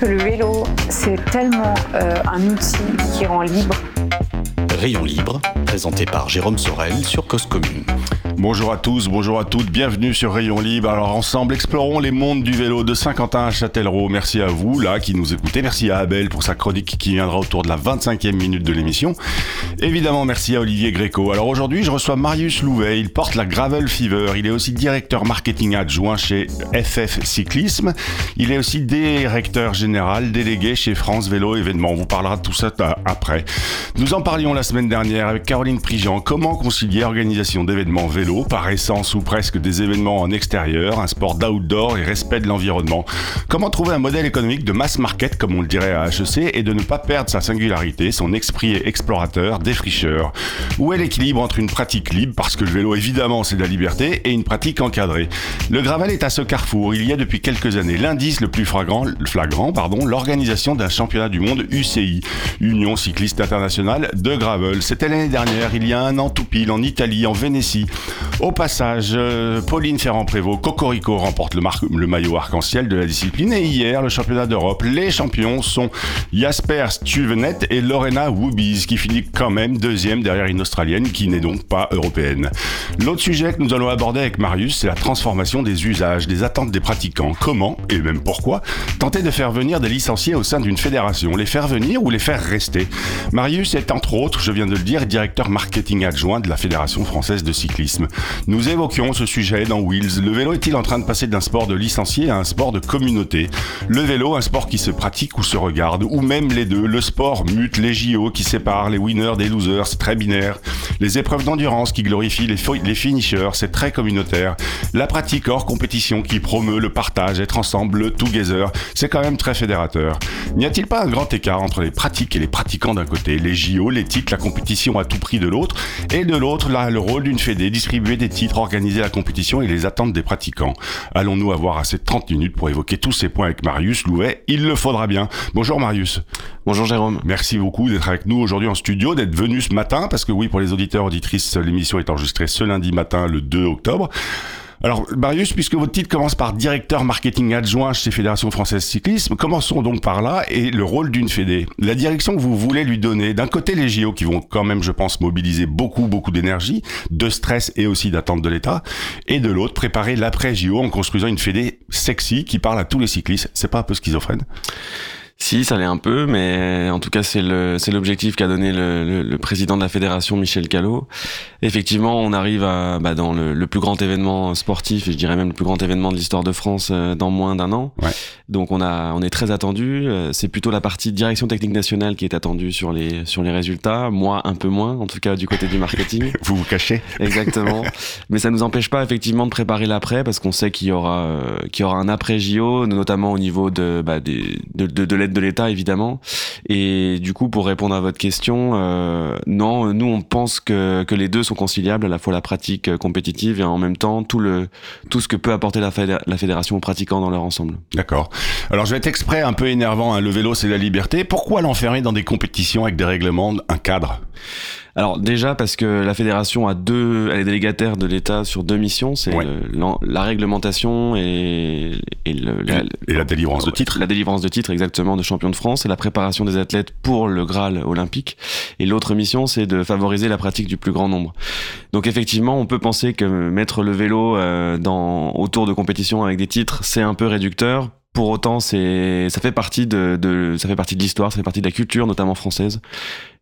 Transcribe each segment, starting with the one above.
Que le vélo, c'est tellement euh, un outil qui rend libre. Rayon libre, présenté par Jérôme Sorel sur Cause Commune. Bonjour à tous, bonjour à toutes, bienvenue sur Rayon Libre. Alors ensemble, explorons les mondes du vélo de Saint-Quentin à Châtellerault. Merci à vous là qui nous écoutez, merci à Abel pour sa chronique qui viendra autour de la 25e minute de l'émission. Évidemment, merci à Olivier Gréco. Alors aujourd'hui, je reçois Marius Louvet, il porte la Gravel Fever, il est aussi directeur marketing adjoint chez FF Cyclisme, il est aussi directeur général délégué chez France Vélo Événements. On vous parlera de tout ça après. Nous en parlions la semaine dernière avec Caroline Prigent, comment concilier organisation d'événements vélo par essence ou presque des événements en extérieur, un sport d'outdoor et respect de l'environnement? Comment trouver un modèle économique de mass market, comme on le dirait à HEC, et de ne pas perdre sa singularité, son esprit explorateur, défricheur? Où est l'équilibre entre une pratique libre, parce que le vélo évidemment c'est de la liberté, et une pratique encadrée? Le Gravel est à ce carrefour. Il y a depuis quelques années l'indice le plus flagrant, l'organisation d'un championnat du monde UCI, Union Cycliste Internationale de Gravel. C'était l'année dernière, il y a un an tout pile, en Italie, en Vénétie. Au passage, euh, Pauline Ferrand-Prévot, Cocorico remporte le, le maillot arc-en-ciel de la discipline et hier, le championnat d'Europe, les champions sont Jasper Stuvenet et Lorena Woobies qui finit quand même deuxième derrière une Australienne qui n'est donc pas européenne. L'autre sujet que nous allons aborder avec Marius, c'est la transformation des usages, des attentes des pratiquants. Comment, et même pourquoi, tenter de faire venir des licenciés au sein d'une fédération, les faire venir ou les faire rester? Marius est entre autres, je viens de le dire, directeur marketing adjoint de la Fédération française de cyclisme. Nous évoquions ce sujet dans Wheels. Le vélo est-il en train de passer d'un sport de licencié à un sport de communauté? Le vélo, un sport qui se pratique ou se regarde, ou même les deux? Le sport mute les JO qui séparent les winners des losers, c'est très binaire. Les épreuves d'endurance qui glorifient les, les finishers, c'est très communautaire. La pratique hors compétition qui promeut le partage, être ensemble, le together, c'est quand même très fédérateur. N'y a-t-il pas un grand écart entre les pratiques et les pratiquants d'un côté, les JO, l'éthique, la compétition à tout prix de l'autre, et de l'autre, là, le rôle d'une fédé, distribuer des titres, organiser la compétition et les attentes des pratiquants. Allons-nous avoir assez de 30 minutes pour évoquer tous ces points avec Marius Louvet? Il le faudra bien. Bonjour Marius. Bonjour Jérôme. Merci beaucoup d'être avec nous aujourd'hui en studio, d'être venu ce matin, parce que oui, pour les auditeurs, auditrices, l'émission est enregistrée ce lundi matin, le 2 octobre. Alors, Marius, puisque votre titre commence par directeur marketing adjoint chez Fédération Française Cyclisme, commençons donc par là et le rôle d'une fédé. La direction que vous voulez lui donner, d'un côté les JO qui vont quand même, je pense, mobiliser beaucoup, beaucoup d'énergie, de stress et aussi d'attente de l'État, et de l'autre, préparer l'après JO en construisant une fédé sexy qui parle à tous les cyclistes. C'est pas un peu schizophrène? Si, ça l'est un peu, mais en tout cas, c'est le c'est l'objectif qu'a donné le, le, le, président de la fédération, Michel Callot. Effectivement, on arrive à bah, dans le, le, plus grand événement sportif, et je dirais même le plus grand événement de l'histoire de France euh, dans moins d'un an. Ouais. Donc, on a on est très attendu. Euh, c'est plutôt la partie direction technique nationale qui est attendue sur les sur les résultats. Moi, un peu moins, en tout cas du côté du marketing. vous vous cachez. Exactement. mais ça nous empêche pas effectivement de préparer l'après, parce qu'on sait qu'il y aura euh, qu'il y aura un après JO, notamment au niveau de bah, des, de, de, de l'aide de l'État évidemment. Et du coup, pour répondre à votre question, euh, non, nous on pense que, que les deux sont conciliables, à la fois la pratique compétitive et en même temps tout le tout ce que peut apporter la, la fédération aux pratiquants dans leur ensemble. D'accord. Alors je vais être exprès un peu énervant. Hein. Le vélo c'est la liberté. Pourquoi l'enfermer dans des compétitions avec des règlements, un cadre? Alors déjà parce que la fédération a deux, elle est délégataire de l'État sur deux missions, c'est Ouais. la, la réglementation et, et, le, la, Et la délivrance de titres. La délivrance de titres exactement de champion de France et la préparation des athlètes pour le Graal olympique. Et l'autre mission c'est de favoriser la pratique du plus grand nombre. Donc effectivement on peut penser que mettre le vélo euh, dans, autour de compétitions avec des titres c'est un peu réducteur. Pour autant, c'est ça fait partie de, de ça fait partie de l'histoire, ça fait partie de la culture, notamment française.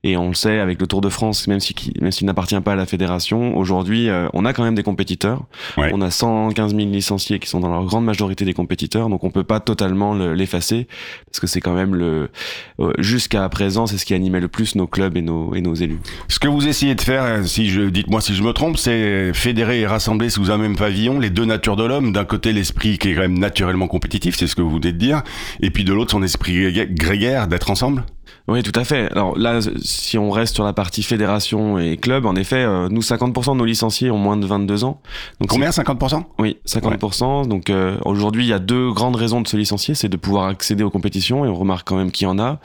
Et on le sait avec le Tour de France, même si même s'il n'appartient pas à la fédération, aujourd'hui, euh, on a quand même des compétiteurs. Ouais. On a 115 000 licenciés qui sont dans leur grande majorité des compétiteurs, donc on peut pas totalement le- l'effacer parce que c'est quand même le euh, jusqu'à présent, c'est ce qui animait le plus nos clubs et nos et nos élus. Ce que vous essayez de faire, euh, si je dites-moi si je me trompe, c'est fédérer et rassembler sous un même pavillon les deux natures de l'homme. D'un côté, l'esprit qui est quand même naturellement compétitif, c'est ce que vous venez de dire, et puis de l'autre, son esprit gré- grégaire d'être ensemble. Oui, tout à fait. Alors là, si on reste sur la partie fédération et club, en effet, euh, nous 50% de nos licenciés ont moins de 22 ans. Donc combien 50% Oui, 50%. Donc euh, aujourd'hui, il y a deux grandes raisons de se licencier, c'est de pouvoir accéder aux compétitions et on remarque quand même qu'il y en a,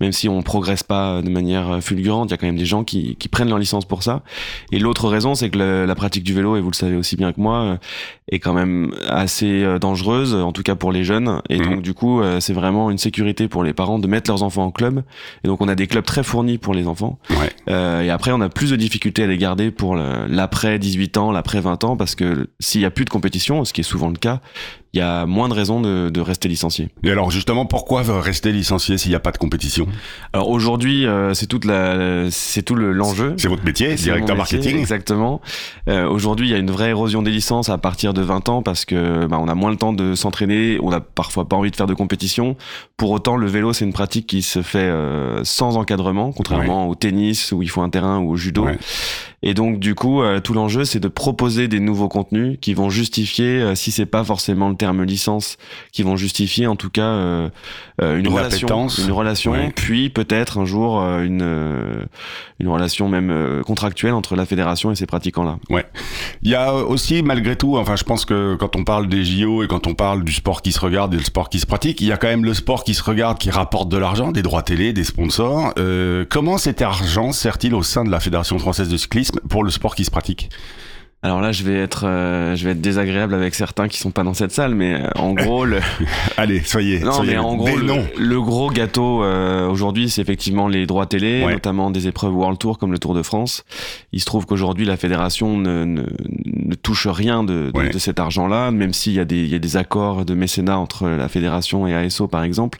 même si on progresse pas de manière fulgurante, il y a quand même des gens qui, qui prennent leur licence pour ça. Et l'autre raison, c'est que la pratique du vélo, et vous le savez aussi bien que moi, est quand même assez dangereuse, en tout cas pour les jeunes. Et mhm. donc du coup, c'est vraiment une sécurité pour les parents de mettre leurs enfants en club et donc on a des clubs très fournis pour les enfants. Ouais. Euh, et après on a plus de difficultés à les garder pour l'après 18 ans, l'après 20 ans, parce que s'il y a plus de compétition, ce qui est souvent le cas, il y a moins de raisons de, de, rester licencié. Et alors justement, pourquoi rester licencié s'il n'y a pas de compétition? Alors aujourd'hui, euh, c'est toute la, c'est tout l'enjeu. c'est votre métier, directeur marketing. Exactement. Euh, aujourd'hui, il y a une vraie érosion des licences à partir de 20 ans parce que bah, on a moins le temps de s'entraîner, on a parfois pas envie de faire de compétition. Pour autant, le vélo, c'est une pratique qui se fait euh, sans encadrement, contrairement au tennis où il faut un terrain ou au judo. Ouais. Et donc du coup, euh, tout l'enjeu, c'est de proposer des nouveaux contenus qui vont justifier, euh, si c'est pas forcément le terme licence, qui vont justifier en tout cas euh, une, relation, une relation, puis peut-être un jour une une relation même contractuelle entre la fédération et ces pratiquants-là. Ouais. Il y a aussi malgré tout, enfin je pense que quand on parle des JO et quand on parle du sport qui se regarde et le sport qui se pratique, il y a quand même le sport qui se regarde, qui rapporte de l'argent, des droits télé, des sponsors. comment cet argent sert-il au sein de la fédération française de cyclisme? Pour le sport qui se pratique alors là, je vais être, euh, je vais être désagréable avec certains qui sont pas dans cette salle, mais euh, en gros, le. Allez, soyez. Non, mais en gros, le, gros gâteau euh, aujourd'hui, c'est effectivement les droits télé, notamment des épreuves World Tour comme le Tour de France. Il se trouve qu'aujourd'hui, la fédération ne, ne, ne, touche rien de, de, de cet argent-là, même s'il y a des, il y a des accords de mécénat entre la fédération et ASO, par exemple.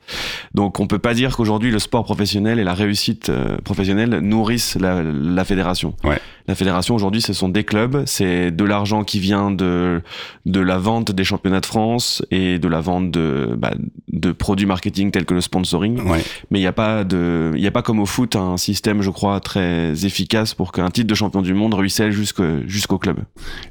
Donc, on peut pas dire qu'aujourd'hui, le sport professionnel et la réussite professionnelle nourrissent la, la fédération. Ouais. La fédération aujourd'hui, ce sont des clubs, c'est de l'argent qui vient de de la vente des championnats de France et de la vente de bah, de produits marketing tels que le sponsoring. Mais il n'y a pas de il y a pas comme au foot un système, je crois, très efficace pour qu'un titre de champion du monde ruisselle jusqu'au jusqu'au club.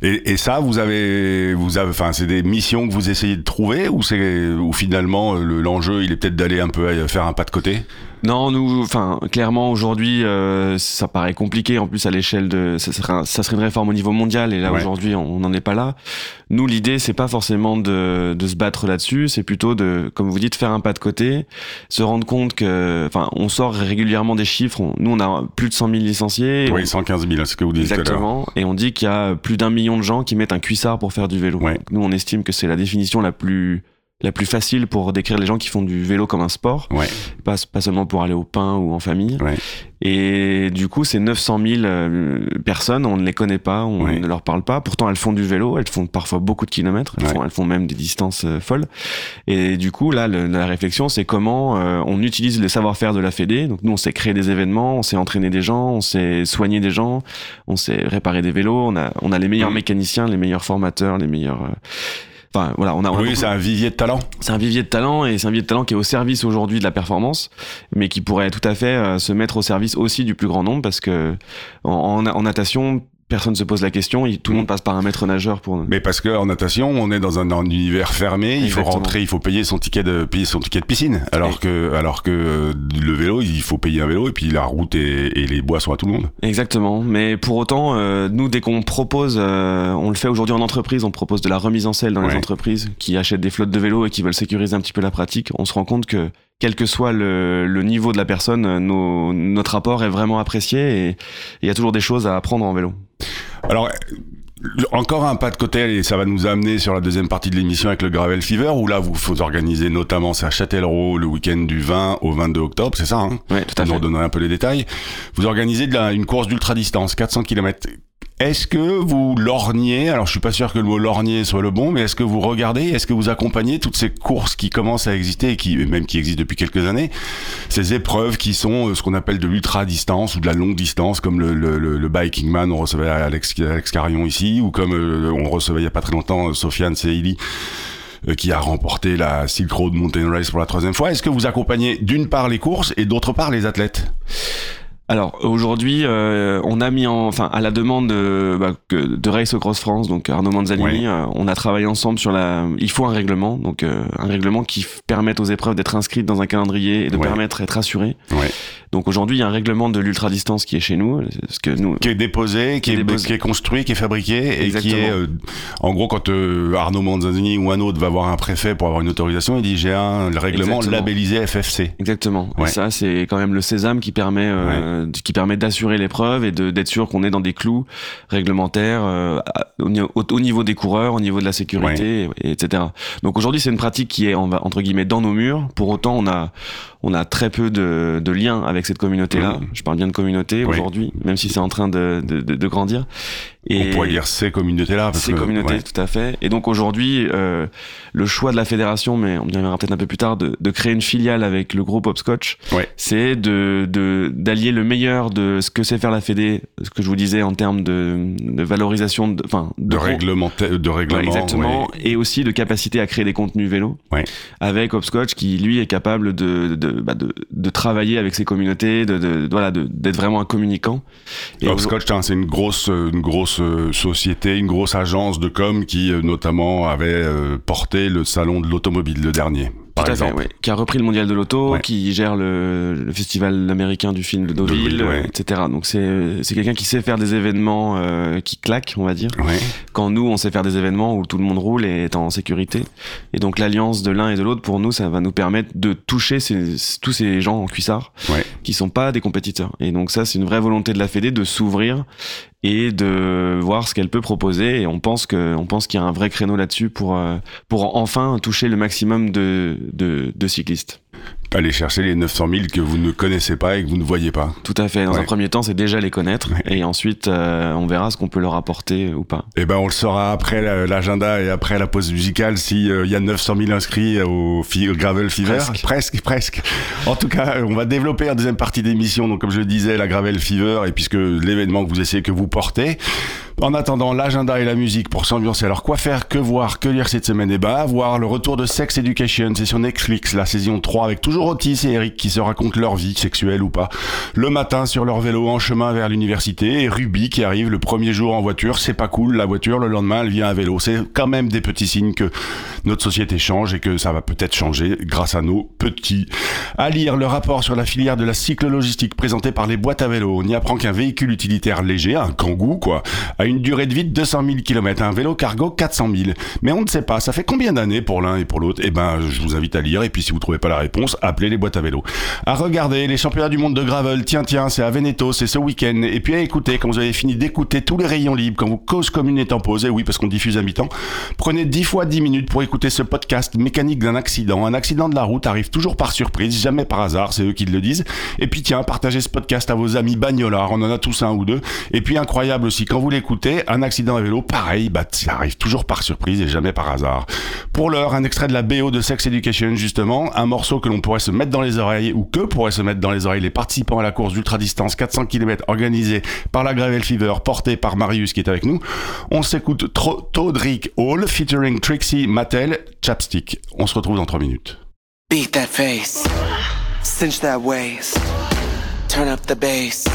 Et, et, ça, vous avez vous avez enfin c'est des missions que vous essayez de trouver ou c'est ou finalement l'enjeu il est peut-être d'aller un peu faire un pas de côté? Non, nous, enfin, clairement aujourd'hui, euh, ça paraît compliqué. En plus, à l'échelle de, ça serait, ça serait une réforme au niveau mondial, et là aujourd'hui, on n'en est pas là. Nous, l'idée, c'est pas forcément de, de se battre là-dessus, c'est plutôt de, comme vous dites, faire un pas de côté, se rendre compte que, enfin, on sort régulièrement des chiffres. nous, on a plus de 100 000 licenciés. Oui, 115 000, c'est ce que vous dites Exactement. Et on dit qu'il y a plus d'un million de gens qui mettent un cuissard pour faire du vélo. nous, on estime que c'est la définition la plus la plus facile pour décrire les gens qui font du vélo comme un sport, ouais. pas, pas seulement pour aller au pain ou en famille. Ouais. Et du coup, ces 900 000 euh, personnes, on ne les connaît pas, on ouais. ne leur parle pas. Pourtant, elles font du vélo, elles font parfois beaucoup de kilomètres, elles, font, elles font, même des distances euh, folles. Et du coup, là, le, la réflexion, c'est comment euh, on utilise le savoir-faire de la Fédé. Donc nous, on s'est créé des événements, on s'est entraîné des gens, on s'est soigné des gens, on s'est réparé des vélos, on a, on a les meilleurs mécaniciens, les meilleurs formateurs, les meilleurs Enfin, voilà, on a, on oui, c'est un vivier de talent. C'est un vivier de talent et c'est un vivier de talent qui est au service aujourd'hui de la performance, mais qui pourrait tout à fait euh, se mettre au service aussi du plus grand nombre parce que en, en, en natation, personne se pose la question, tout le monde passe par un maître nageur pour. Mais parce que en natation, on est dans un, dans un univers fermé, il faut rentrer, il faut payer son ticket de payer son ticket de piscine, alors que alors que euh, le vélo, il faut payer un vélo et puis la route et, et les bois sont à tout le monde. Exactement. Mais pour autant, euh, nous dès qu'on propose, euh, on le fait aujourd'hui en entreprise, on propose de la remise en selle dans ouais. les entreprises qui achètent des flottes de vélos et qui veulent sécuriser un petit peu la pratique. On se rend compte que quel que soit le, le niveau de la personne, nos, notre rapport est vraiment apprécié et il y a toujours des choses à apprendre en vélo. Alors, encore un pas de côté et ça va nous amener sur la deuxième partie de l'émission avec le Gravel Fever où là vous faut organiser notamment c'est à Châtellerault le week-end du 20 au 22 octobre c'est ça hein? Oui tout à fait. Vous nous redonnerez un peu les détails. Vous organisez de la, une course d'ultra distance 400 km. Est-ce que vous lorgnez, alors je suis pas sûr que le mot lorgner soit le bon, mais est-ce que vous regardez, est-ce que vous accompagnez toutes ces courses qui commencent à exister et qui, même qui existent depuis quelques années, ces épreuves qui sont ce qu'on appelle de l'ultra distance ou de la longue distance, comme le, le, le, Biking Man, on recevait Alex, Alex Carion ici, ou comme euh, on recevait il y a pas très longtemps Sofiane Seili qui a remporté la Silk Road Mountain Race pour la troisième fois. Est-ce que vous accompagnez d'une part les courses et d'autre part les athlètes? Alors aujourd'hui, euh, on a mis en, enfin à la demande de, bah, de Race Cross France, donc Arnaud Manzanini, ouais. euh, on a travaillé ensemble sur la. Il faut un règlement, donc euh, un règlement qui permette aux épreuves d'être inscrites dans un calendrier et de ouais. permettre d'être assurées. Ouais. Donc aujourd'hui, il y a un règlement de l'ultra distance qui est chez nous, ce que nous qui est déposé, qui, est déposé. qui est construit, qui est fabriqué et qui est euh, en gros quand euh, Arnaud Manzanini ou un autre va voir un préfet pour avoir une autorisation, il dit j'ai un règlement Exactement. labellisé FFC. Exactement. Et Ouais. ça, c'est quand même le sésame qui permet, euh, qui permet d'assurer l'épreuve et d'être sûr qu'on est dans des clous réglementaires euh, au, au- au niveau des coureurs, au niveau de la sécurité, et- etc. Donc aujourd'hui, c'est une pratique qui est en- entre guillemets dans nos murs. Pour autant, on a on a très peu de, de liens avec cette communauté-là. Je parle bien de communauté Oui. aujourd'hui, même si c'est en train de, de, de- de grandir. On pourrait dire ces communautés-là. Ces que- communautés, ouais. tout à fait. Et donc aujourd'hui, euh, le choix de la fédération, mais on y reviendra peut-être un peu plus tard, de, de créer une filiale avec le groupe Hopscotch, Ouais. c'est de de- d'allier le meilleur de ce que sait faire la Fédé, ce que je vous disais en termes de, de valorisation, de, enfin de règlement, de Ouais, règlement. exactement, et aussi de capacité à créer des contenus vélo, Ouais. avec Hopscotch qui lui est capable de de, bah, de, de travailler avec ses communautés, de, de voilà, de- d'être vraiment un communicant. Et Hopscotch, hein, c'est une grosse, une grosse euh, société, une grosse agence de com qui euh, notamment avait euh, porté le salon de l'automobile, le dernier, par Tout à exemple. fait, ouais. Qui a repris le mondial de l'auto, Ouais. qui gère le, le festival américain du film de Deauville, ouais. etc. Donc c'est c'est quelqu'un qui sait faire des événements euh, qui claquent, on va dire. Quand nous, on sait faire des événements où tout le monde roule et est en sécurité. Et donc l'alliance de l'un et de l'autre, pour nous, ça va nous permettre de toucher ces, tous ces gens en cuissard qui sont pas des compétiteurs. Et donc ça, c'est une vraie volonté de la Fédé de s'ouvrir et de voir ce qu'elle peut proposer. Et on pense que, pense qu'il y a un vrai créneau là-dessus pour euh, pour enfin toucher le maximum de, de cyclistes. Aller chercher les 900 000 que vous ne connaissez pas et que vous ne voyez pas. Tout à fait. Dans Ouais. un premier temps, c'est déjà les connaître, Ouais. et ensuite, euh, on verra ce qu'on peut leur apporter ou pas. Eh ben, on le saura après la- l'agenda et après la pause musicale si euh, il y a 900 000 inscrits au, au Gravel Fever. Presque. presque, presque. En tout cas, on va développer en deuxième partie d'émission. Donc, comme je le disais, la Gravel Fever et puisque l'événement que vous essayez que vous portez. En attendant, l'agenda et la musique pour s'ambiancer. Alors, quoi faire, que voir, que lire cette semaine? Eh ben, voir le retour de Sex Education. C'est sur Netflix, la saison 3 avec toujours Otis et Eric qui se racontent leur vie, sexuelle ou pas. Le matin sur leur vélo en chemin vers l'université et Ruby qui arrive le premier jour en voiture. C'est pas cool, la voiture. Le lendemain, elle vient à vélo. C'est quand même des petits signes que notre société change et que ça va peut-être changer grâce à nos petits. À lire le rapport sur la filière de la cyclo-logistique présenté par les boîtes à vélo. On y apprend qu'un véhicule utilitaire léger, un kangou quoi, une durée de vie de 200 000 km, un vélo cargo 400 000. Mais on ne sait pas, ça fait combien d'années pour l'un et pour l'autre? Eh ben, je vous invite à lire et puis si vous trouvez pas la réponse, appelez les boîtes à vélo. À regarder les championnats du monde de gravel, tiens tiens, c'est à Veneto, c'est ce week-end. Et puis à écouter, quand vous avez fini d'écouter tous les rayons libres, quand vos causes communes est en pause, oui parce qu'on diffuse à mi-temps, prenez 10 fois 10 minutes pour écouter ce podcast mécanique d'un accident. Un accident de la route arrive toujours par surprise, jamais par hasard, c'est eux qui le disent. Et puis tiens, partagez ce podcast à vos amis bagnolards, on en a tous un ou deux. Et puis incroyable aussi, quand vous l'écoutez, un accident à vélo, pareil, bah ça arrive toujours par surprise et jamais par hasard. Pour l'heure, un extrait de la BO de Sex Education justement, un morceau que l'on pourrait se mettre dans les oreilles ou que pourraient se mettre dans les oreilles les participants à la course d'ultra distance 400 km organisée par la Gravel Fever, portée par Marius qui est avec nous. On s'écoute Todrick Hall featuring Trixie Mattel, Chapstick. On se retrouve dans 3 minutes. Beat that face, cinch that waist, turn up the bass.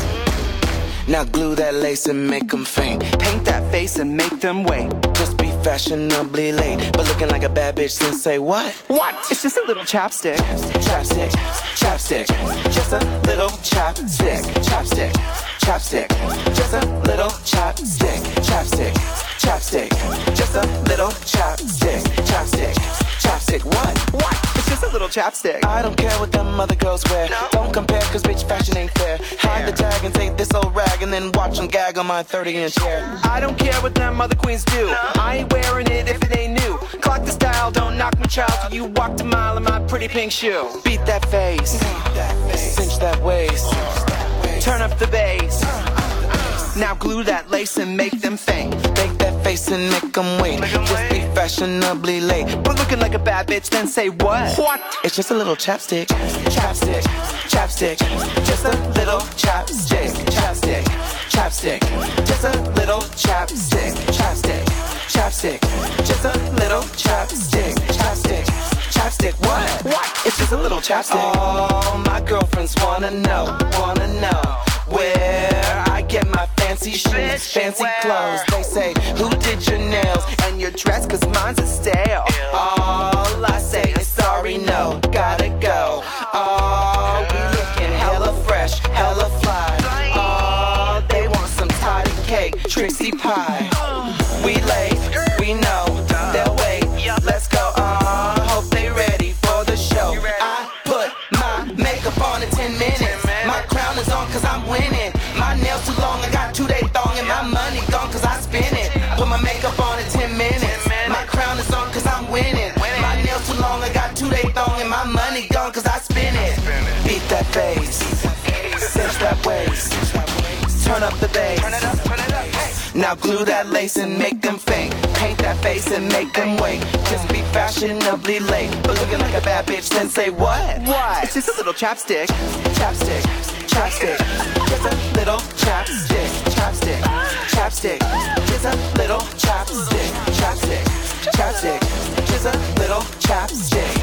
Now glue that lace and make them faint. Paint that face and make them wait. Just be fashionably late, but looking like a bad bitch. Then say what? What? It's just a little chapstick. Chapstick, chapstick, just a little chapstick, chapstick, chapstick, just a little chapstick, chapstick, chapstick, just a little chapstick, chapstick, chapstick. What? What? It's just a little chapstick. I don't care what them other girls wear. Don't compare, cause bitch fashion ain't fair. Hide the tag and take this old rag and then watch them gag on my 30 inch hair. I don't care what them other queens do. I ain't wearing it if it ain't new. Clock the style, don't knock me child till you walked a mile in my pretty pink shoe. Beat that face, cinch that waist, Turn up the bass. Uh, uh, uh. Now glue that lace and make them faint. make that face and make them wait. Just be fashionably late. But looking like a bad bitch, then say what? What? It's just a little chapstick, chapstick, chapstick, just a little chapstick, chapstick, chapstick, just a little chapstick, chapstick, chapstick, just a little chapstick, chapstick, chapstick. What? What? It's just a little chapstick. All my girlfriends wanna know, wanna know where I get my fancy shoes, fancy clothes. They say, Who did your nails and your dress? Cause mine's a stale. All I say is sorry, no, gotta go. Oh, we looking hella fresh. hella fly. Oh, they want some toddy cake, Trixie pie. Thong and my money gone cause I spin it. Beat that bass, cinch that waist, turn up the bass. Now glue that lace and make them faint. Paint that face and make them wait. Just be fashionably late. But looking like a bad bitch, then say what? What? It's just a little chapstick. Chapstick. Chapstick. Just a little chapstick. Chapstick. Chapstick. Just a little chapstick. Chapstick. Chapstick. Just a little chapstick. Chapstick.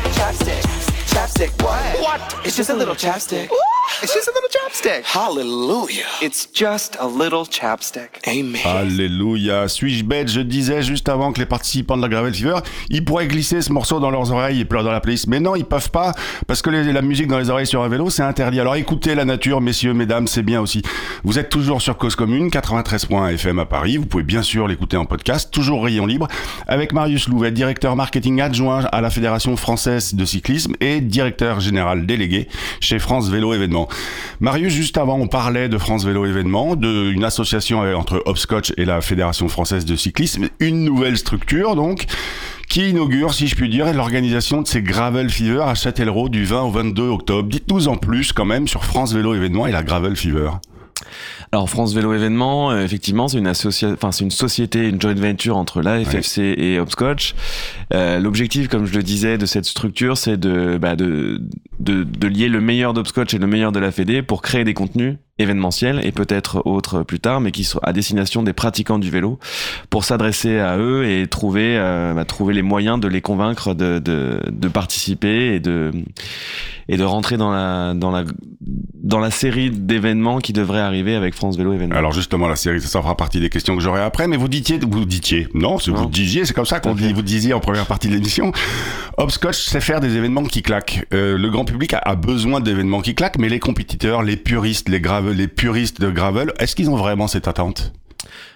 Chapstick. What? What? It's just a little chapstick. It's just a little chapstick. Hallelujah. It's just a little chapstick. Amen. Alléluia. Suis-je bête? Je disais juste avant que les participants de la Gravel Fever, ils pourraient glisser ce morceau dans leurs oreilles et pleurer dans la playlist. Mais non, ils peuvent pas, parce que les- la musique dans les oreilles sur un vélo, c'est interdit. Alors écoutez la nature, messieurs, mesdames, c'est bien aussi. Vous êtes toujours sur Cause Commune, 93.1 FM à Paris. Vous pouvez bien sûr l'écouter en podcast, toujours rayon libre, avec Marius Louvet, directeur marketing adjoint à la Fédération française de cyclisme et directeur général délégué chez France Vélo Événements. Marius, juste avant, on parlait de France Vélo Événements, d'une association entre Hopscotch et la Fédération française de cyclisme, une nouvelle structure donc qui inaugure, si je puis dire, l'organisation de ces Gravel Fever à Châtellerault du 20 au 22 octobre. Dites-nous en plus quand même sur France Vélo Événements et la Gravel Fever. Alors France Vélo Événement, euh, effectivement, c'est une enfin c'est une société, une joint venture entre la FFC et Hopscotch. Euh, L'objectif, comme je le disais, de cette structure, c'est de, bah, de, de de lier le meilleur d'Hopscotch et le meilleur de la Fédé pour créer des contenus événementiels et peut-être autres plus tard, mais qui sont à destination des pratiquants du vélo, pour s'adresser à eux et trouver euh, bah, trouver les moyens de les convaincre de de, de participer et de et de rentrer dans la dans la dans la série d'événements qui devrait arriver avec France Vélo Événements. Alors justement, la série, ça fera partie des questions que j'aurai après, mais vous disiez, vous disiez, non, c'est vous Non. disiez, c'est comme ça qu'on dit, vous disiez en première partie de l'émission, Hopscotch sait faire des événements qui claquent. Euh, le grand public a, a besoin d'événements qui claquent, mais les compétiteurs, les puristes, les gravel, les puristes de gravel, est-ce qu'ils ont vraiment cette attente?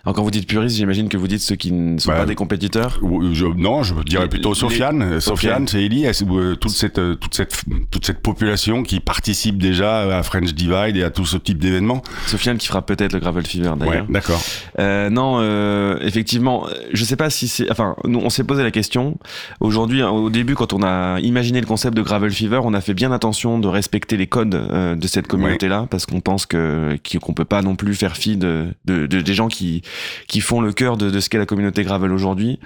Alors quand vous dites puristes, j'imagine que vous dites ceux qui ne sont Bah, pas des compétiteurs. Je, non, je dirais plutôt les- Sofiane. Euh, Sofiane, Ok. c'est Eli, euh, toute cette euh, toute cette toute cette population qui participe déjà à French Divide et à tout ce type d'événements. Sofiane qui fera peut-être le Gravel Fever Ouais, d'ailleurs. d'accord. Euh, non, euh, effectivement, euh, je sais pas si c'est. Enfin, nous, on s'est posé la question. Aujourd'hui, hein, au début, quand on a imaginé le concept de Gravel Fever, on a fait bien attention de respecter les codes euh, de cette communauté-là, parce qu'on pense que qu'on peut pas non plus faire fi de, de, de- des gens qui qui font le cœur de, ce qu'est la communauté Gravel aujourd'hui.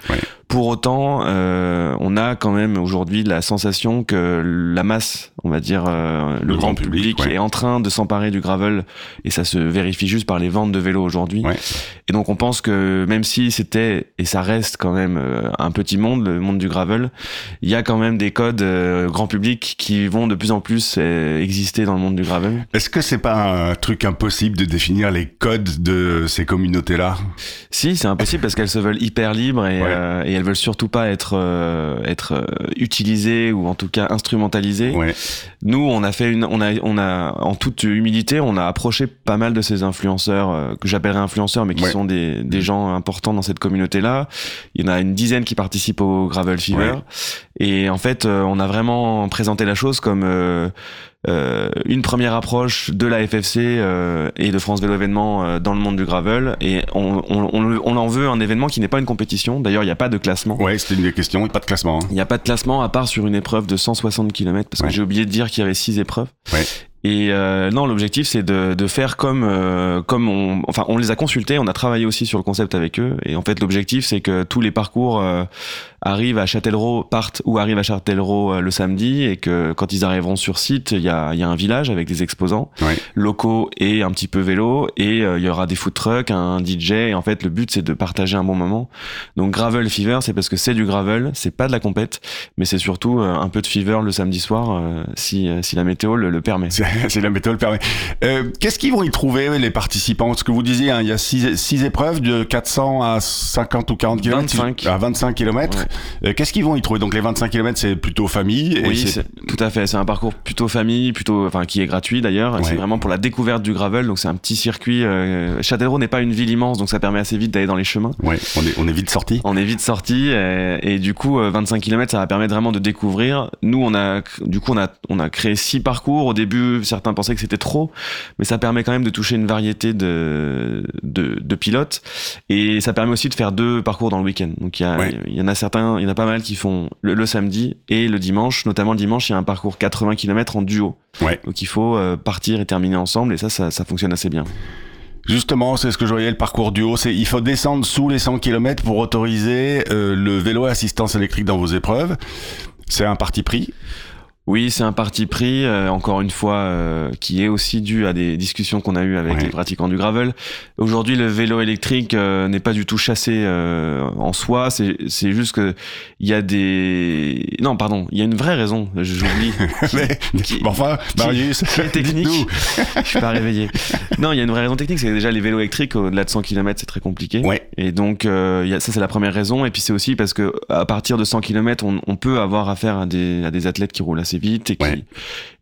Pour autant, euh, on a quand même aujourd'hui la sensation que la masse, on va dire, euh, le, Le grand, grand public, public, ouais. est en train de s'emparer du gravel, et ça se vérifie juste par les ventes de vélos aujourd'hui. Ouais. Et donc on pense que même si c'était et ça reste quand même euh, un petit monde, le monde du gravel, il y a quand même des codes euh, grand public qui vont de plus en plus euh, exister dans le monde du gravel. Est-ce que c'est pas un truc impossible de définir les codes de ces communautés-là? Si, c'est impossible parce qu'elles se veulent hyper libres et, Ouais. et elles veulent surtout pas être euh, être euh, utilisées ou en tout cas instrumentalisées. Ouais. Nous, on a fait une, on a, on a, en toute humilité, on a approché pas mal de ces influenceurs euh, que j'appellerais influenceurs, mais qui Ouais. sont des, des gens importants dans cette communauté-là. Il y en a une dizaine qui participent au Gravel Fever. Ouais. Et en fait, euh, on a vraiment présenté la chose comme euh, une première approche de la FFC euh, et de France Vélo Événement euh, dans le monde du gravel. Et on, on, on, on en veut un événement qui n'est pas une compétition. D'ailleurs, il n'y a pas de classement. Ouais, c'était une des questions, pas de classement. hein. Il n'y a pas de classement à part sur une épreuve de 160 km parce Ouais. que j'ai oublié de dire qu'il y avait six épreuves. Ouais. Et euh, non, l'objectif c'est de, de faire comme euh, comme on enfin on les a consultés, on a travaillé aussi sur le concept avec eux et en fait l'objectif c'est que tous les parcours euh, arrivent à Châtellerault, partent ou arrivent à Châtellerault euh, le samedi et que quand ils arriveront sur site, il y a il y a un village avec des exposants Ouais. locaux et un petit peu vélo et euh, il y aura des food trucks, un DJ et en fait le but c'est de partager un bon moment. Donc Gravel Fever, c'est parce que c'est du gravel, c'est pas de la compète, mais c'est surtout euh, un peu de fever le samedi soir euh, si si la météo le, le permet. C'est- si la météo le permet. Euh, Qu'est-ce qu'ils vont y trouver les participants? Ce que vous disiez, hein, il y a six, six épreuves de 400 à 50 ou 40 km. 25. À 25 km. Qu'est-ce qu'ils vont y trouver? Donc les 25 km, c'est plutôt famille. et Oui, tout à fait. C'est un parcours plutôt famille, plutôt, enfin, qui est gratuit d'ailleurs. C'est Ouais. vraiment pour la découverte du gravel. Donc c'est un petit circuit. Euh, Châtellerault n'est pas une ville immense, donc ça permet assez vite d'aller dans les chemins. Ouais, on est, on est vite sorti. On est vite sorti et, et du coup euh, 25 km ça va permettre vraiment de découvrir. Nous on a du coup on a on a créé six parcours. Au début certains pensaient que c'était trop, mais ça permet quand même de toucher une variété de de, de pilotes et ça permet aussi de faire deux parcours dans le week-end. Donc il y a Ouais. il y en a certains, il y en a pas mal qui font le, le samedi et le dimanche. Notamment le dimanche il y a un parcours 80 km en duo. Ouais. Donc il faut euh, partir et terminer ensemble et ça ça, ça fonctionne assez bien. Justement, c'est ce que je voyais le parcours du haut. C'est il faut descendre sous les 100 km pour autoriser euh, le vélo à assistance électrique dans vos épreuves. C'est un parti pris. Oui, c'est un parti pris, euh, encore une fois, euh, qui est aussi dû à des discussions qu'on a eues avec Ouais. les pratiquants du gravel. Aujourd'hui, le vélo électrique euh, n'est pas du tout chassé euh, en soi. C'est juste que il y a des non, pardon, il y a une vraie raison. J'oublie. Mais, qui- bon, enfin, Marius, qui est technique. Je suis pas réveillé. Non, il y a une vraie raison technique. C'est déjà les vélos électriques au-delà de 100 km, c'est très compliqué. Ouais. Et donc, euh, y a, ça, c'est la première raison. Et puis, c'est aussi parce que à partir de 100 km, on, on peut avoir affaire à des, à des athlètes qui roulent assez vite et qui, Ouais.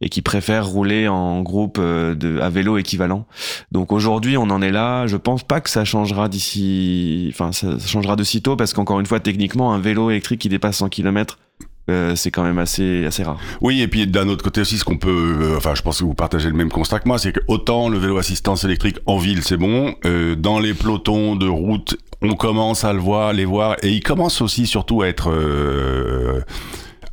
et qui préfèrent rouler en groupe euh, de, à vélo équivalent. Donc, aujourd'hui, on en est là. Je pense pas que ça changera d'ici, enfin, ça, ça changera de sitôt parce qu'encore une fois, techniquement, un vélo électrique qui dépasse 100 km, euh, c'est quand même assez, assez rare. Oui, et puis d'un autre côté aussi, ce qu'on peut, euh, enfin, je pense que vous partagez le même constat que moi, c'est que autant le vélo assistance électrique en ville, c'est bon, euh, dans les pelotons de route, on commence à le voir, les voir, et ils commencent aussi surtout à être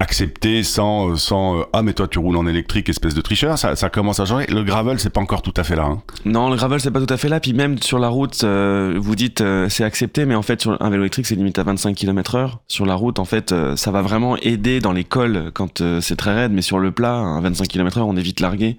euh, acceptés sans, sans euh, ah mais toi tu roules en électrique, espèce de tricheur, ça, ça commence à changer. Le gravel, c'est pas encore tout à fait là. Hein. Non, le gravel c'est pas tout à fait là. Puis même sur la route, euh, vous dites euh, c'est accepté, mais en fait sur un vélo électrique c'est limite à 25 km/h. Sur la route, en fait, euh, ça va vraiment aider dans les cols quand euh, c'est très raide, mais sur le plat, à 25 km/h, on est vite largué.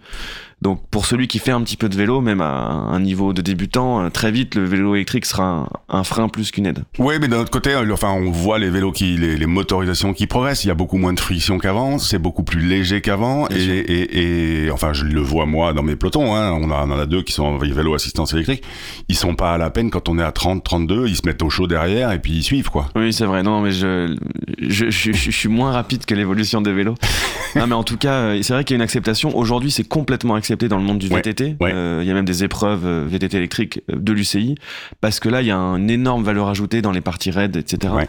Donc pour celui qui fait un petit peu de vélo, même à un niveau de débutant, euh, très vite le vélo électrique sera un, un frein plus qu'une aide. Oui, mais d'un autre côté, euh, enfin, on voit les vélos qui, les, les motorisations qui progressent. Il y a beaucoup moins de friction qu'avant. C'est beaucoup plus léger qu'avant. Et, et, et, enfin, je le vois moi dans mes pelotons. Hein, on, a, on en a deux qui sont en vélo assistance électrique. Ils sont pas à la peine quand on est à 30, 32. Ils se mettent au chaud derrière et puis ils suivent quoi. Oui, c'est vrai. Non, mais je, je, je, je suis moins rapide que l'évolution des vélos. non, mais en tout cas, euh, c'est vrai qu'il y a une acceptation. Aujourd'hui, c'est complètement accepté dans le monde du VTT. ouais. Euh, il y a même des épreuves euh, VTT électriques euh, de l'UCI parce que là, il y a une énorme valeur ajoutée dans les parties raides, etc. Ouais.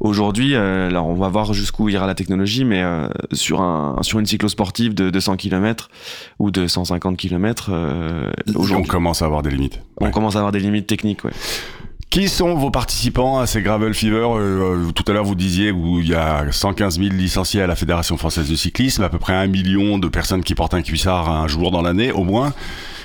Aujourd'hui, euh, alors on va voir jusqu'où ira la technologie, mais euh, sur un sur une cyclosportive de 200 km ou de 150 km, On commence à avoir des limites. on commence à avoir des limites techniques. Ouais. Qui sont vos participants à ces Gravel Fever Euh, euh, Tout à l'heure, vous disiez qu'il y a 115 000 licenciés à la Fédération française de cyclisme, à peu près un million de personnes qui portent un cuissard un jour dans l'année, au moins.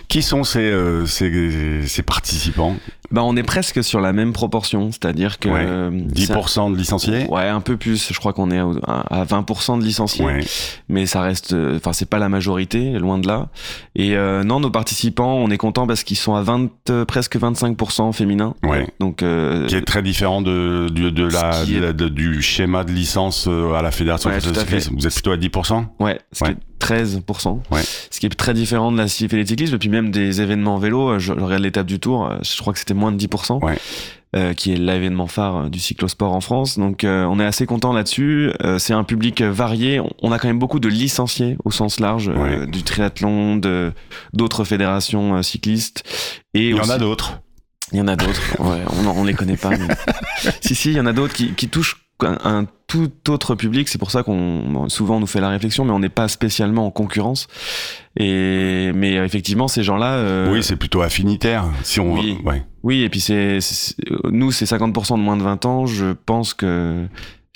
Qui sont ces, euh, ces, ces participants Bah, on est presque sur la même proportion, c'est-à-dire que Ouais. euh, 10% de licenciés Ouais, un peu plus. Je crois qu'on est à à 20% de licenciés, Ouais. mais ça reste. euh, Enfin, c'est pas la majorité, loin de là. Et euh, non, nos participants, on est content parce qu'ils sont à 20, euh, presque 25% féminins. Ouais. Donc, euh, qui est très différent de, de, de la, est- du schéma de licence euh, à la Fédération Ouais, de. Vous êtes plutôt à 10% ouais, ce Ouais. qui est 13%. Ouais. Ce qui est très différent de la Fédé de cyclisme, et puis même des événements en vélo. Je, je regarde l'étape du Tour, euh, je crois que c'était moins de 10%. Ouais. euh, qui est l'événement phare euh, du cyclosport en France. Donc euh, on est assez content là-dessus. Euh, c'est un public euh, varié. On- a quand même beaucoup de licenciés au sens large Ouais. du triathlon, de d'autres fédérations cyclistes. Et Il y en a d'autres. Il y en a d'autres. Ouais, on, on les connaît pas. mais- si si, il y en a d'autres qui, qui touchent un, un tout autre public. C'est pour ça qu'on souvent on nous fait la réflexion, mais on n'est pas spécialement en concurrence. Et mais effectivement, ces gens-là. euh, Oui, c'est plutôt affinitaire. Si on, oui. ouais. oui, et puis c'est, c'est- nous, c'est 50% de moins de 20 ans. Je pense que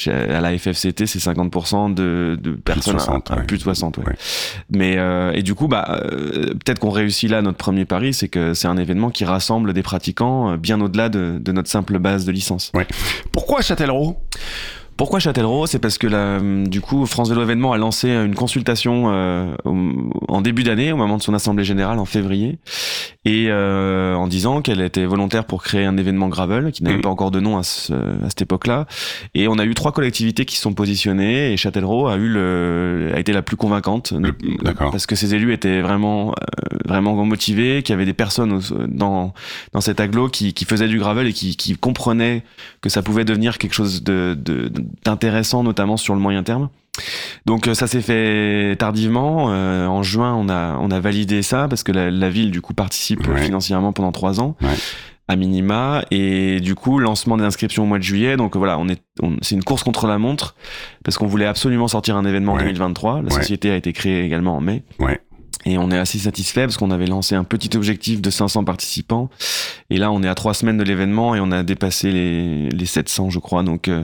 à la FFCT, c'est 50% de, de personnes à- 60, à, ouais. plus de 60. ouais. Ouais. Mais euh, et du coup, bah, euh, peut-être qu'on réussit là notre premier pari, c'est que c'est un événement qui rassemble des pratiquants euh, bien au-delà de, de notre simple base de licence. Pourquoi Châtellerault? Pourquoi Châtellerault? C'est parce que là, du coup, France Vélo Événement a lancé une consultation euh, en début d'année, au moment de son assemblée générale en février, et euh, en disant qu'elle était volontaire pour créer un événement gravel qui n'avait Mhm. pas encore de nom à, ce- à cette époque-là. Et on a eu trois collectivités qui se sont positionnées, et Châtellerault a eu le, a été la plus convaincante, Le- parce que ces élus étaient vraiment, euh, vraiment motivés, qu'il y avait des personnes dans dans cet aglo qui, qui faisaient du gravel et qui, qui comprenaient que ça pouvait devenir quelque chose de de- d'intéressant, notamment sur le moyen terme. Donc euh, ça s'est fait tardivement. Euh, en juin, on a on a validé ça parce que la, la ville du coup participe Ouais. financièrement pendant trois ans. Ouais. à minima et du coup lancement des inscriptions au mois de juillet donc voilà on est on- c'est une course contre la montre parce qu'on voulait absolument sortir un événement Ouais. en 2023 la société a été créée également en mai Ouais. Et on est assez satisfait parce qu'on avait lancé un petit objectif de 500 participants. Et là, on est à trois semaines de l'événement et on a dépassé les, les 700, je crois. Donc, euh,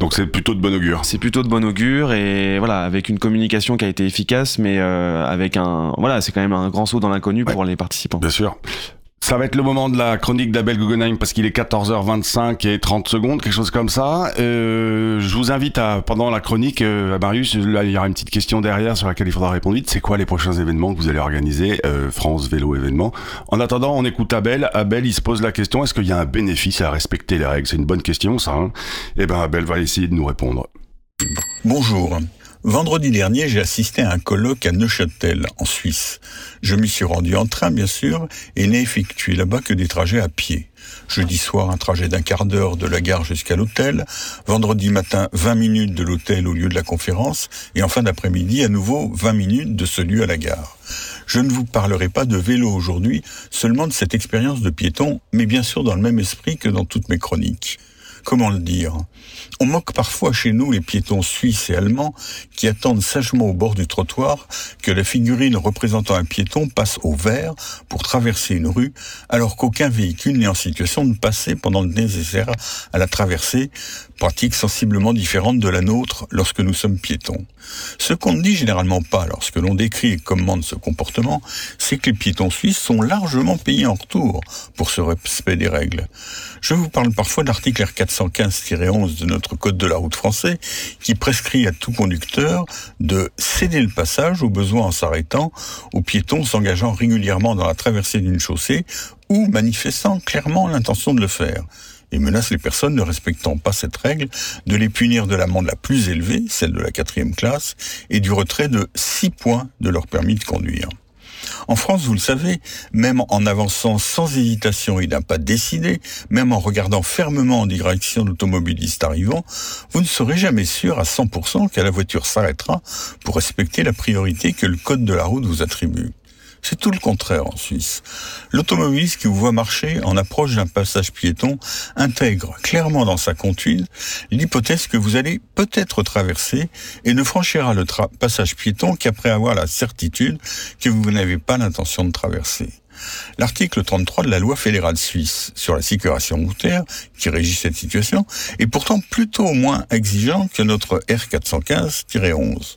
Donc c'est plutôt de bon augure. c'est plutôt de bon augure et voilà, avec une communication qui a été efficace, mais euh, avec un, voilà, c'est quand même un grand saut dans l'inconnu Ouais. pour les participants. Bien sûr. Ça va être le moment de la chronique d'Abel Guggenheim parce qu'il est 14h25 et 30 secondes, quelque chose comme ça. Euh, je vous invite à, pendant la chronique, euh, à Marius, là, il y aura une petite question derrière sur laquelle il faudra répondre vite. C'est quoi les prochains événements que vous allez organiser, euh, France Vélo événement? En attendant, on écoute Abel. Abel, il se pose la question, est-ce qu'il y a un bénéfice à respecter les règles? C'est une bonne question, ça. Hein eh ben, Abel va essayer de nous répondre. Bonjour. Vendredi dernier, j'ai assisté à un colloque à Neuchâtel, en Suisse. Je m'y suis rendu en train, bien sûr, et n'ai effectué là-bas que des trajets à pied. Jeudi soir, un trajet d'un quart d'heure de la gare jusqu'à l'hôtel. Vendredi matin, 20 minutes de l'hôtel au lieu de la conférence. Et en fin d'après-midi, à nouveau, 20 minutes de ce lieu à la gare. Je ne vous parlerai pas de vélo aujourd'hui, seulement de cette expérience de piéton, mais bien sûr dans le même esprit que dans toutes mes chroniques. Comment le dire? On moque parfois chez nous les piétons suisses et allemands qui attendent sagement au bord du trottoir que la figurine représentant un piéton passe au vert pour traverser une rue, alors qu'aucun véhicule n'est en situation de passer pendant le nécessaire à la traversée, pratique sensiblement différente de la nôtre lorsque nous sommes piétons. Ce qu'on ne dit généralement pas lorsque l'on décrit et commande ce comportement, c'est que les piétons suisses sont largement payés en retour pour ce respect des règles. Je vous parle parfois de l'article R415-11 de notre Code de la route français qui prescrit à tout conducteur de céder le passage au besoin en s'arrêtant aux piétons s'engageant régulièrement dans la traversée d'une chaussée ou manifestant clairement l'intention de le faire et menace les personnes ne respectant pas cette règle de les punir de l'amende la plus élevée, celle de la quatrième classe, et du retrait de 6 points de leur permis de conduire. En France, vous le savez, même en avançant sans hésitation et d'un pas décidé, même en regardant fermement en direction de l'automobiliste arrivant, vous ne serez jamais sûr à 100% que la voiture s'arrêtera pour respecter la priorité que le code de la route vous attribue. C'est tout le contraire en Suisse. L'automobiliste qui vous voit marcher en approche d'un passage piéton intègre clairement dans sa conduite l'hypothèse que vous allez peut-être traverser et ne franchira le passage piéton qu'après avoir la certitude que vous n'avez pas l'intention de traverser. L'article 33 de la loi fédérale suisse sur la sécurisation routière, qui régit cette situation, est pourtant plutôt moins exigeant que notre R415-11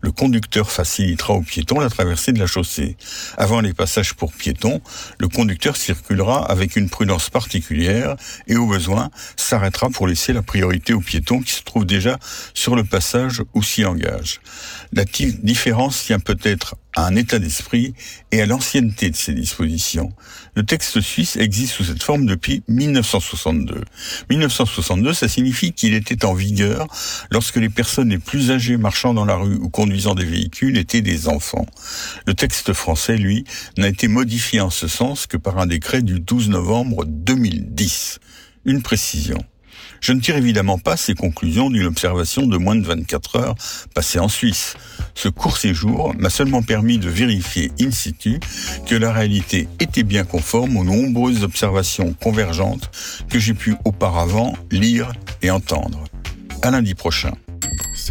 le conducteur facilitera aux piétons la traversée de la chaussée. Avant les passages pour piétons, le conducteur circulera avec une prudence particulière et au besoin s'arrêtera pour laisser la priorité aux piétons qui se trouvent déjà sur le passage ou s'y engagent. La différence tient peut-être à un état d'esprit et à l'ancienneté de ces dispositions. Le texte suisse existe sous cette forme depuis 1962. 1962, ça signifie qu'il était en vigueur lorsque les personnes les plus âgées marchant dans la rue ou conduisant des véhicules étaient des enfants. Le texte français, lui, n'a été modifié en ce sens que par un décret du 12 novembre 2010. Une précision. Je ne tire évidemment pas ces conclusions d'une observation de moins de 24 heures passée en Suisse. Ce court séjour m'a seulement permis de vérifier in situ que la réalité était bien conforme aux nombreuses observations convergentes que j'ai pu auparavant lire et entendre. À lundi prochain.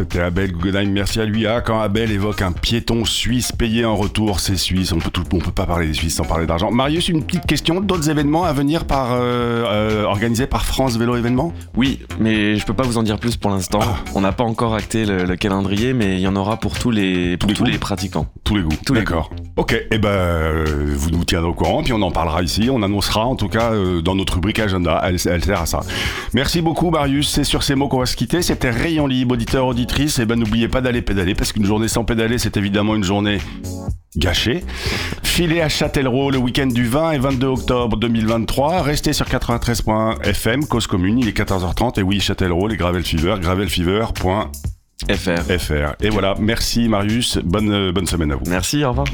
C'était Abel Guggenheim. Merci à lui. Ah, quand Abel évoque un piéton suisse payé en retour, c'est suisse. On peut tout, on peut pas parler des Suisses sans parler d'argent. Marius, une petite question. D'autres événements à venir par euh, euh, organisés par France Vélo Événements? Oui, mais je peux pas vous en dire plus pour l'instant. Ah. On n'a pas encore acté le, le calendrier, mais il y en aura pour tous les, pour tous les pratiquants. Tous les goûts. Tous D'accord. Ok. Et ben, euh, vous nous tiendrez au courant, puis on en parlera ici. On annoncera en tout cas dans notre rubrique agenda. Elle, elle sert à ça. Merci beaucoup, Marius. C'est sur ces mots qu'on va se quitter. C'était Rayon Libre, auditeur, auditrice. Et ben, n'oubliez pas d'aller pédaler parce qu'une journée sans pédaler, c'est évidemment une journée gâchée. Filez à Châtellerault le week-end du 20 et 22 octobre 2023. Restez sur 93.fm, cause commune. Il est 14h30. Et oui, Châtellerault, les Gravel Fever, gravelfever.fr. FR. Et voilà. Merci, Marius. Bonne, euh, bonne semaine à vous. Merci, au revoir.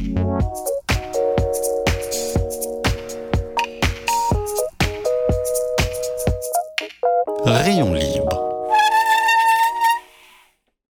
Rayon libre